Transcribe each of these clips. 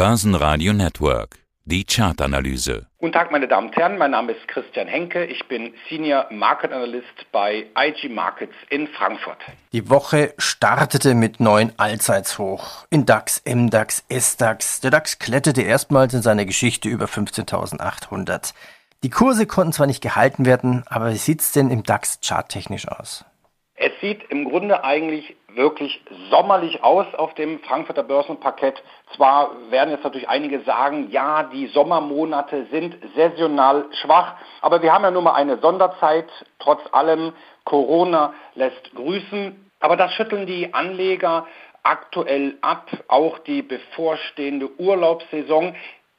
Börsenradio Network. Die Chartanalyse. Guten Tag, meine Damen und Herren. Mein Name ist Christian Henke. Ich bin Senior Market Analyst bei IG Markets in Frankfurt. Die Woche startete mit neuen Allzeitshoch. In DAX, MDAX, SDAX. Der DAX kletterte erstmals in seiner Geschichte über 15.800. Die Kurse konnten zwar nicht gehalten werden, aber wie sieht's denn im DAX charttechnisch aus? Es sieht im Grunde eigentlich wirklich sommerlich aus auf dem Frankfurter Börsenparkett. Zwar werden jetzt natürlich einige sagen, ja, die Sommermonate sind saisonal schwach, aber wir haben ja nun mal eine Sonderzeit. Trotz allem, Corona lässt grüßen. Aber das schütteln die Anleger aktuell ab, auch die bevorstehende Urlaubssaison.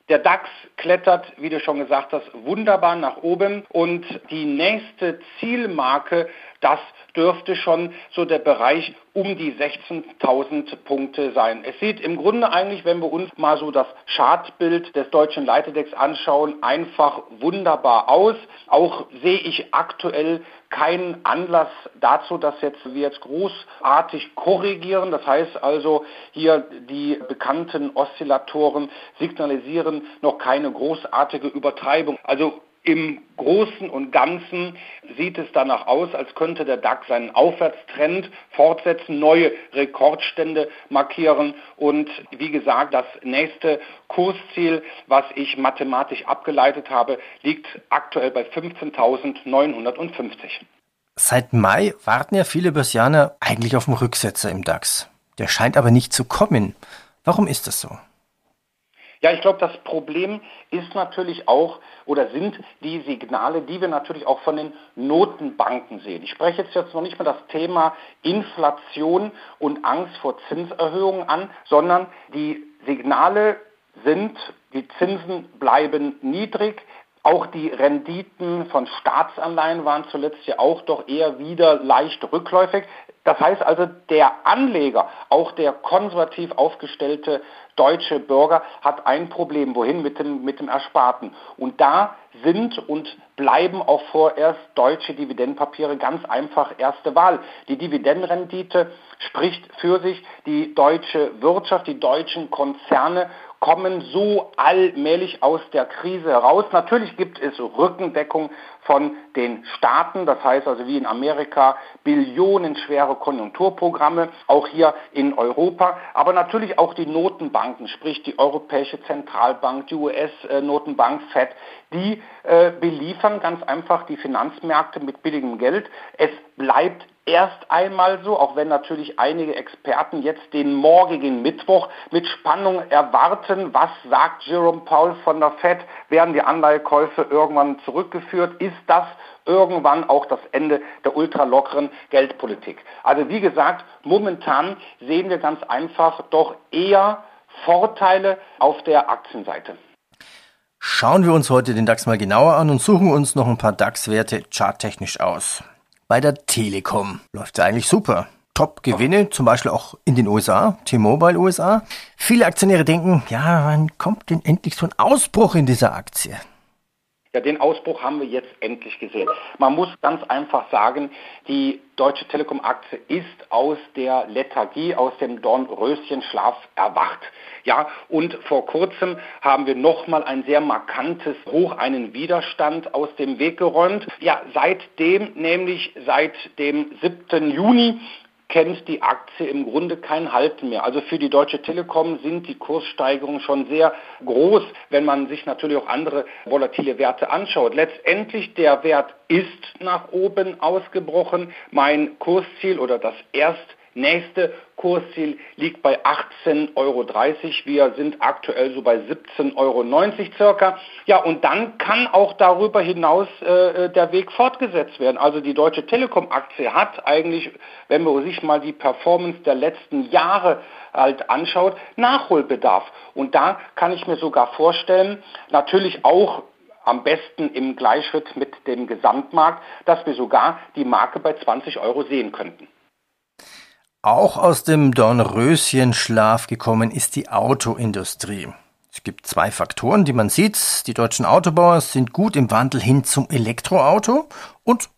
Der DAX klettert, wie du schon gesagt hast, wunderbar nach oben und die nächste Zielmarke, das dürfte schon so der Bereich um die 16.000 Punkte sein. Es sieht im Grunde eigentlich, wenn wir uns mal so das Chartbild des deutschen Leiteindex anschauen, einfach wunderbar aus. Auch sehe ich aktuell keinen Anlass dazu, dass jetzt wir jetzt großartig korrigieren. Das heißt also, hier die bekannten Oszillatoren signalisieren noch keine großartige Übertreibung. Also im Großen und Ganzen sieht es danach aus, als könnte der DAX seinen Aufwärtstrend fortsetzen, neue Rekordstände markieren und wie gesagt, das nächste Kursziel, was ich mathematisch abgeleitet habe, liegt aktuell bei 15.950. Seit Mai warten ja viele Börsianer eigentlich auf den Rücksetzer im DAX. Der scheint aber nicht zu kommen. Warum ist das so? Ja, ich glaube, das Problem ist natürlich auch oder sind die Signale, die wir natürlich auch von den Notenbanken sehen. Ich spreche jetzt, jetzt noch nicht mal das Thema Inflation und Angst vor Zinserhöhungen an, sondern die Signale sind, die Zinsen bleiben niedrig, auch die Renditen von Staatsanleihen waren zuletzt ja auch doch eher wieder leicht rückläufig. Das heißt also, der Anleger, auch der konservativ aufgestellte deutsche Bürger, hat ein Problem. Wohin mit dem, mit dem Ersparten? Und da sind und bleiben auch vorerst deutsche Dividendenpapiere ganz einfach erste Wahl. Die Dividendenrendite spricht für sich. Die deutsche Wirtschaft, die deutschen Konzerne kommen so allmählich aus der Krise heraus. Natürlich gibt es Rückendeckung von den Staaten, das heißt also wie in Amerika billionenschwere Konjunkturprogramme, auch hier in Europa, aber natürlich auch die Notenbanken, sprich die Europäische Zentralbank, die US-Notenbank Fed, die äh, beliefern ganz einfach die Finanzmärkte mit billigem Geld. Es bleibt erst einmal so, auch wenn natürlich einige Experten jetzt den morgigen Mittwoch mit Spannung erwarten. Was sagt Jerome Powell von der Fed? Werden die Anleihekäufe irgendwann zurückgeführt? Ist das irgendwann auch das Ende der ultralockeren Geldpolitik? Also wie gesagt, momentan sehen wir ganz einfach doch eher Vorteile auf der Aktienseite. Schauen wir uns heute den DAX mal genauer an und suchen uns noch ein paar DAX-Werte charttechnisch aus bei der Telekom. Läuft ja eigentlich super. Top-Gewinne, zum Beispiel auch in den USA, T-Mobile USA. Viele Aktionäre denken, ja, wann kommt denn endlich so ein Ausbruch in dieser Aktie? Ja, den Ausbruch haben wir jetzt endlich gesehen. Man muss ganz einfach sagen, die Deutsche Telekom-Aktie ist aus der Lethargie, aus dem Dornröschenschlaf erwacht. Ja, und vor kurzem haben wir nochmal ein sehr markantes Hoch, einen Widerstand aus dem Weg geräumt. Ja, seitdem, nämlich seit dem 7. Juni, kennt die Aktie im Grunde kein Halten mehr. Also für die Deutsche Telekom sind die Kurssteigerungen schon sehr groß, wenn man sich natürlich auch andere volatile Werte anschaut. Letztendlich der Wert ist nach oben ausgebrochen. Mein Kursziel oder das erst Nächste Kursziel liegt bei 18,30 Euro. Wir sind aktuell so bei 17,90 Euro circa. Ja, und dann kann auch darüber hinaus äh, der Weg fortgesetzt werden. Also die Deutsche Telekom-Aktie hat eigentlich, wenn man sich mal die Performance der letzten Jahre halt anschaut, Nachholbedarf. Und da kann ich mir sogar vorstellen, natürlich auch am besten im Gleichschritt mit dem Gesamtmarkt, dass wir sogar die Marke bei 20 Euro sehen könnten. Auch aus dem Dornröschenschlaf gekommen ist die Autoindustrie. Es gibt zwei Faktoren, die man sieht. Die deutschen Autobauer sind gut im Wandel hin zum Elektroauto und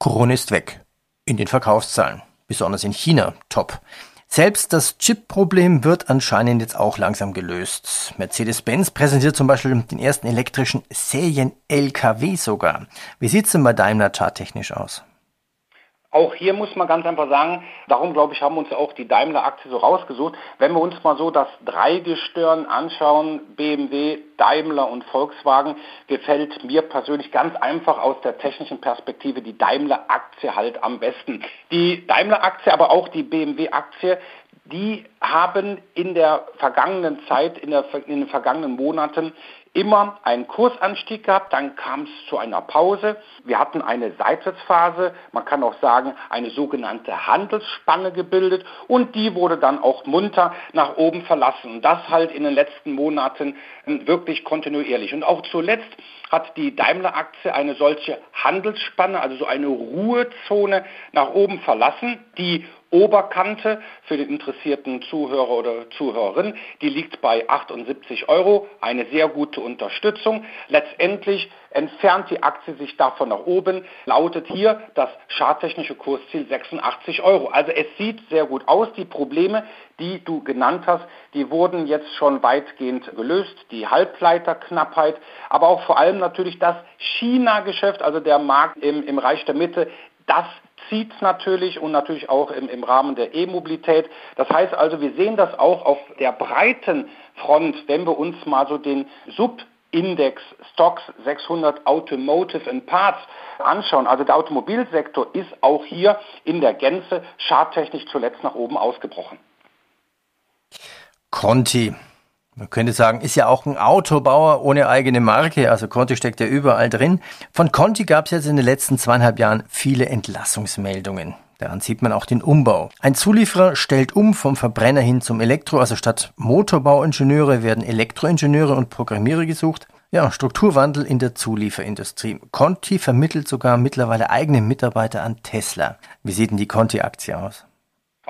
Corona ist weg. In den Verkaufszahlen. Besonders in China top. Selbst das Chip-Problem wird anscheinend jetzt auch langsam gelöst. Mercedes-Benz präsentiert zum Beispiel den ersten elektrischen Serien-LKW sogar. Wie sieht's denn bei Daimler charttechnisch aus? Auch hier muss man ganz einfach sagen, darum glaube ich, haben uns auch die Daimler-Aktie so rausgesucht. Wenn wir uns mal so das Dreigestirn anschauen, BMW, Daimler und Volkswagen, gefällt mir persönlich ganz einfach aus der technischen Perspektive die Daimler-Aktie halt am besten. Die Daimler-Aktie, aber auch die BMW-Aktie, die haben in der vergangenen Zeit, in, der, in den vergangenen Monaten immer einen Kursanstieg gehabt, dann kam es zu einer Pause. Wir hatten eine Seitwärtsphase, man kann auch sagen eine sogenannte Handelsspanne gebildet und die wurde dann auch munter nach oben verlassen. Und das halt in den letzten Monaten ähm, wirklich kontinuierlich. Und auch zuletzt hat die Daimler-Aktie eine solche Handelsspanne, also so eine Ruhezone nach oben verlassen, die Oberkante für den interessierten Zuhörer oder Zuhörerin, die liegt bei 78 Euro, eine sehr gute Unterstützung. Letztendlich entfernt die Aktie sich davon nach oben, lautet hier das charttechnische Kursziel 86 Euro. Also es sieht sehr gut aus. Die Probleme, die du genannt hast, die wurden jetzt schon weitgehend gelöst. Die Halbleiterknappheit, aber auch vor allem natürlich das China-Geschäft, also der Markt im, im Reich der Mitte, das zieht natürlich und natürlich auch im, im Rahmen der E-Mobilität. Das heißt also, wir sehen das auch auf der breiten Front, wenn wir uns mal so den Sub Index Stocks 600 Automotive and Parts anschauen. Also der Automobilsektor ist auch hier in der Gänze charttechnisch zuletzt nach oben ausgebrochen. Conti, man könnte sagen, ist ja auch ein Autobauer ohne eigene Marke, also Conti steckt ja überall drin. Von Conti gab es jetzt in den letzten zweieinhalb Jahren viele Entlassungsmeldungen. Daran sieht man auch den Umbau. Ein Zulieferer stellt um vom Verbrenner hin zum Elektro, also statt Motorbauingenieure werden Elektroingenieure und Programmierer gesucht. Ja, Strukturwandel in der Zulieferindustrie. Conti vermittelt sogar mittlerweile eigene Mitarbeiter an Tesla. Wie sieht denn die Conti-Aktie aus?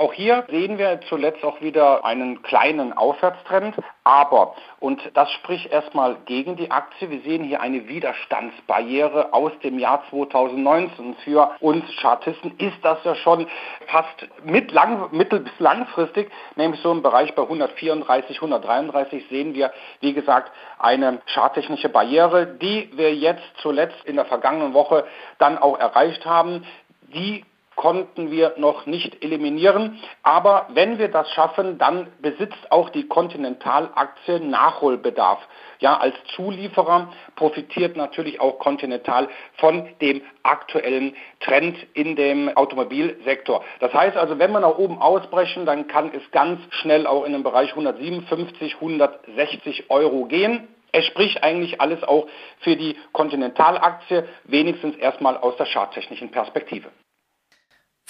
Auch hier sehen wir zuletzt auch wieder einen kleinen Aufwärtstrend, aber, und das spricht erstmal gegen die Aktie, wir sehen hier eine Widerstandsbarriere aus dem Jahr 2019. Für uns Chartisten ist das ja schon fast mit lang, mittel- bis langfristig, nämlich so im Bereich bei 134, 133 sehen wir, wie gesagt, eine charttechnische Barriere, die wir jetzt zuletzt in der vergangenen Woche dann auch erreicht haben. Die konnten wir noch nicht eliminieren. Aber wenn wir das schaffen, dann besitzt auch die Continental-Aktie Nachholbedarf. Ja, als Zulieferer profitiert natürlich auch Continental von dem aktuellen Trend in dem Automobilsektor. Das heißt also, wenn wir nach oben ausbrechen, dann kann es ganz schnell auch in den Bereich 157, 160 Euro gehen. Es spricht eigentlich alles auch für die Continental-Aktie, wenigstens erstmal aus der charttechnischen Perspektive.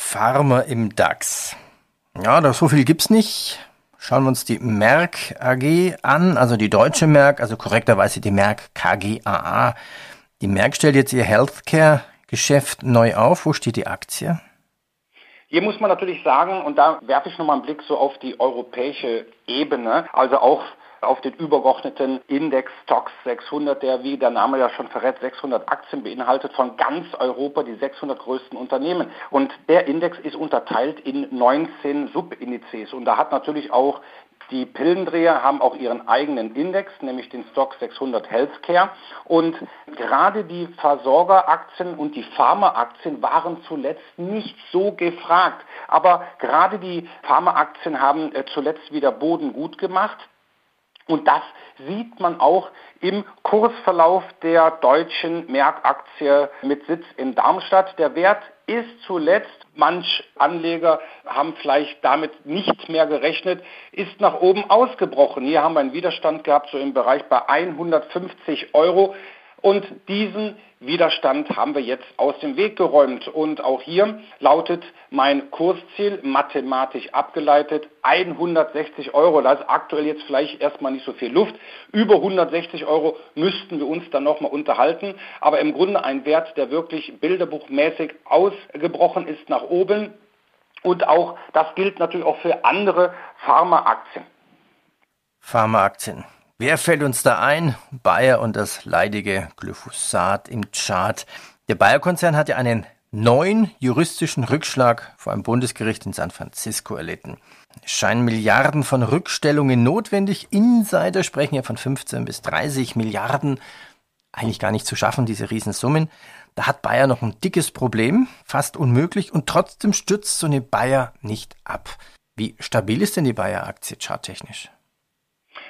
Pharma im DAX. Ja, da so viel gibt's nicht. Schauen wir uns die Merck AG an, also die deutsche Merck, also korrekterweise die Merck KGaA. Die Merck stellt jetzt ihr Healthcare-Geschäft neu auf. Wo steht die Aktie? Hier muss man natürlich sagen, und da werfe ich nochmal einen Blick so auf die europäische Ebene, also auch auf den übergeordneten Index Stocks 600, der, wie der Name ja schon verrät, 600 Aktien beinhaltet von ganz Europa, die 600 größten Unternehmen. Und der Index ist unterteilt in 19 Subindizes. Und da hat natürlich auch die Pillendreher haben auch ihren eigenen Index, nämlich den Stock 600 Healthcare. Und gerade die Versorgeraktien und die Pharmaaktien waren zuletzt nicht so gefragt. Aber gerade die Pharmaaktien haben äh, zuletzt wieder Boden gut gemacht. Und das sieht man auch im Kursverlauf der deutschen Merkaktie mit Sitz in Darmstadt. Der Wert ist zuletzt, manch Anleger haben vielleicht damit nicht mehr gerechnet, ist nach oben ausgebrochen. Hier haben wir einen Widerstand gehabt, so im Bereich bei 150 Euro. Und diesen Widerstand haben wir jetzt aus dem Weg geräumt. Und auch hier lautet mein Kursziel mathematisch abgeleitet 160 Euro. Da ist aktuell jetzt vielleicht erstmal nicht so viel Luft. Über 160 Euro müssten wir uns dann nochmal unterhalten. Aber im Grunde ein Wert, der wirklich bilderbuchmäßig ausgebrochen ist nach oben. Und auch, das gilt natürlich auch für andere Pharmaaktien. Pharmaaktien. Wer fällt uns da ein? Bayer und das leidige Glyphosat im Chart. Der Bayer-Konzern hat ja einen neuen juristischen Rückschlag vor einem Bundesgericht in San Francisco erlitten. Es scheinen Milliarden von Rückstellungen notwendig. Insider sprechen ja von 15 bis 30 Milliarden. Eigentlich gar nicht zu schaffen, diese Riesensummen. Da hat Bayer noch ein dickes Problem, fast unmöglich, und trotzdem stürzt so eine Bayer nicht ab. Wie stabil ist denn die Bayer-Aktie charttechnisch?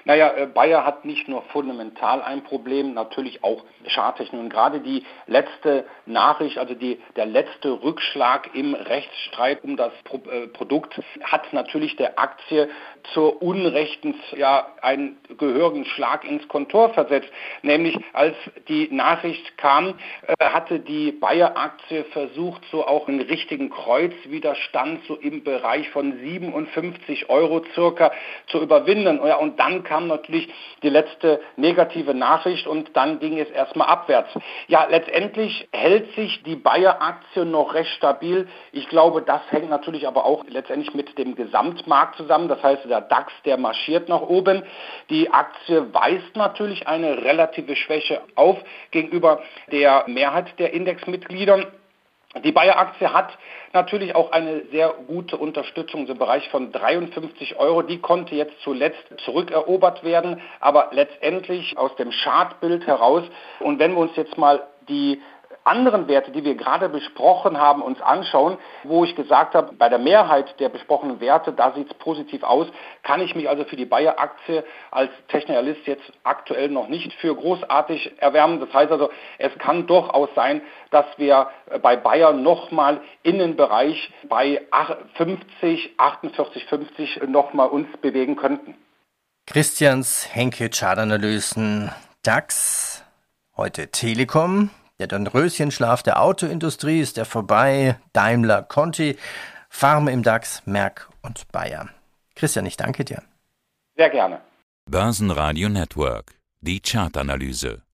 Naja, äh, Bayer hat nicht nur fundamental ein Problem, natürlich auch Charttechnik. Und gerade die letzte Nachricht, also die, der letzte Rückschlag im Rechtsstreit um das Pro, äh, Produkt, hat natürlich der Aktie zur Unrechten ja, einen gehörigen Schlag ins Kontor versetzt. Nämlich als die Nachricht kam, äh, hatte die Bayer-Aktie versucht, so auch einen richtigen Kreuzwiderstand so im Bereich von 57 Euro circa zu überwinden. Ja, und dann kam natürlich die letzte negative Nachricht und dann ging es erstmal abwärts. Ja, letztendlich hält sich die Bayer-Aktie noch recht stabil. Ich glaube, das hängt natürlich aber auch letztendlich mit dem Gesamtmarkt zusammen. Das heißt, der DAX, der marschiert nach oben. Die Aktie weist natürlich eine relative Schwäche auf gegenüber der Mehrheit der Indexmitglieder. Die Bayer-Aktie hat natürlich auch eine sehr gute Unterstützung im Bereich von 53 Euro. Die konnte jetzt zuletzt zurückerobert werden, aber letztendlich aus dem Chartbild heraus. Und wenn wir uns jetzt mal die anderen Werte, die wir gerade besprochen haben, uns anschauen, wo ich gesagt habe, bei der Mehrheit der besprochenen Werte, da sieht es positiv aus, kann ich mich also für die Bayer-Aktie als Technialist jetzt aktuell noch nicht für großartig erwärmen. Das heißt also, es kann durchaus sein, dass wir bei Bayer nochmal in den Bereich bei 50, 48, 50 nochmal uns bewegen könnten. Christians Henke Chartanalysen DAX, heute Telekom, der Dornröschenschlaf der Autoindustrie ist er vorbei. Daimler, Conti, Farm im DAX, Merck und Bayer. Christian, ich danke dir. Sehr gerne. Börsenradio Network. Die Chartanalyse.